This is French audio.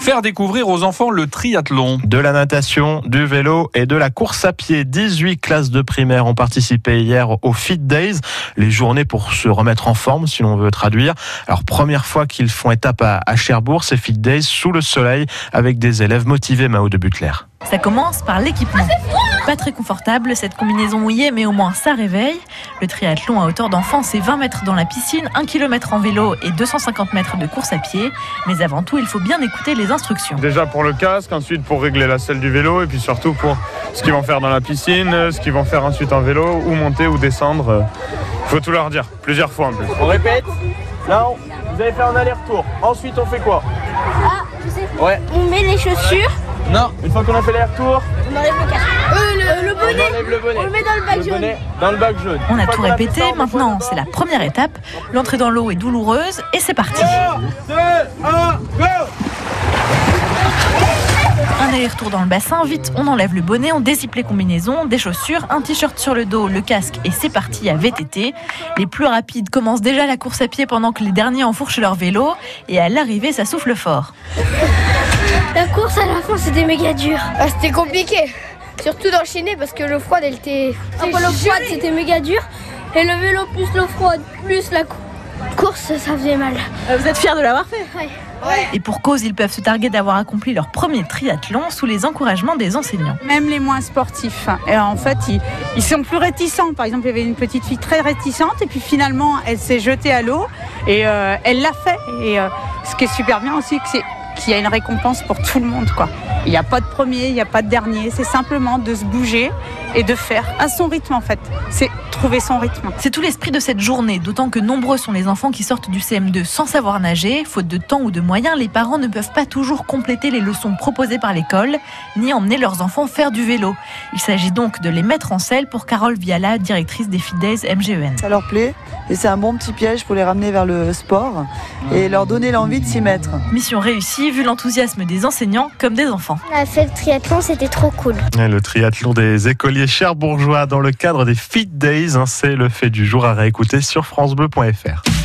faire découvrir aux enfants le triathlon. De la natation, du vélo et de la course à pied. 18 classes de primaire ont participé hier au Fit Days, les journées pour se remettre en forme, si l'on veut traduire. Alors, première fois qu'ils font étape à, Cherbourg, ces Fit Days sous le soleil avec des élèves motivés, Mao de Butler. Ça commence par l'équipement. Pas très confortable cette combinaison mouillée, mais au moins ça réveille. Le triathlon à hauteur d'enfant, c'est 20 mètres dans la piscine, 1 km en vélo et 250 mètres de course à pied. Mais avant tout, il faut bien écouter les instructions. Déjà pour le casque, ensuite pour régler la selle du vélo et puis surtout pour ce qu'ils vont faire dans la piscine, ce qu'ils vont faire ensuite en vélo, ou monter ou descendre. Il faut tout leur dire, plusieurs fois en plus. On répète Là, vous avez fait un aller-retour. Ensuite, on fait quoi? Ah, je sais. Ouais. On met les chaussures. Non, une fois qu'on a fait les retours, on enlève le casque. Euh, le, bonnet. On enlève le bonnet. On le met dans le bac jaune. dans le bac jaune. On a tout répété, maintenant c'est la première étape. L'entrée dans l'eau est douloureuse et c'est parti. 2, 1, go un aller-retour dans le bassin, vite on enlève le bonnet, on dézippe les combinaisons, des chaussures, un t-shirt sur le dos, le casque et c'est parti à VTT. Les plus rapides commencent déjà la course à pied pendant que les derniers enfourchent leur vélo et à l'arrivée ça souffle fort. La course à la fin c'était méga dur. Ah, c'était compliqué. Surtout d'enchaîner parce que l'eau froide elle était. l'eau froide c'était méga dur. Et le vélo plus l'eau froide plus la course ça faisait mal. Euh, vous êtes fiers de l'avoir fait Et pour cause, ils peuvent se targuer d'avoir accompli leur premier triathlon sous les encouragements des enseignants. Même les moins sportifs. Et en fait, ils, sont plus réticents. Par exemple, il y avait une petite fille très réticente et puis finalement, elle s'est jetée à l'eau et euh, elle l'a fait. Et euh, ce qui est super bien aussi, c'est qu'il y a une récompense pour tout le monde. Quoi. Il n'y a pas de premier, il n'y a pas de dernier. C'est simplement de se bouger et de faire à son rythme en fait. C'est trouver son rythme. C'est tout l'esprit de cette journée, d'autant que nombreux sont les enfants qui sortent du CM2 sans savoir nager. Faute de temps ou de moyens, les parents ne peuvent pas toujours compléter les leçons proposées par l'école, ni emmener leurs enfants faire du vélo. Il s'agit donc de les mettre en selle pour Carole Viala, directrice des FIDES MGEN. Ça leur plaît et c'est un bon petit piège pour les ramener vers le sport et leur donner l'envie de s'y mettre. Mission réussie vu l'enthousiasme des enseignants comme des enfants. On a fait le triathlon, c'était trop cool. le triathlon des écoliers cherbourgeois dans le cadre des Fit Days, hein, c'est le fait du jour à réécouter sur francebleu.fr.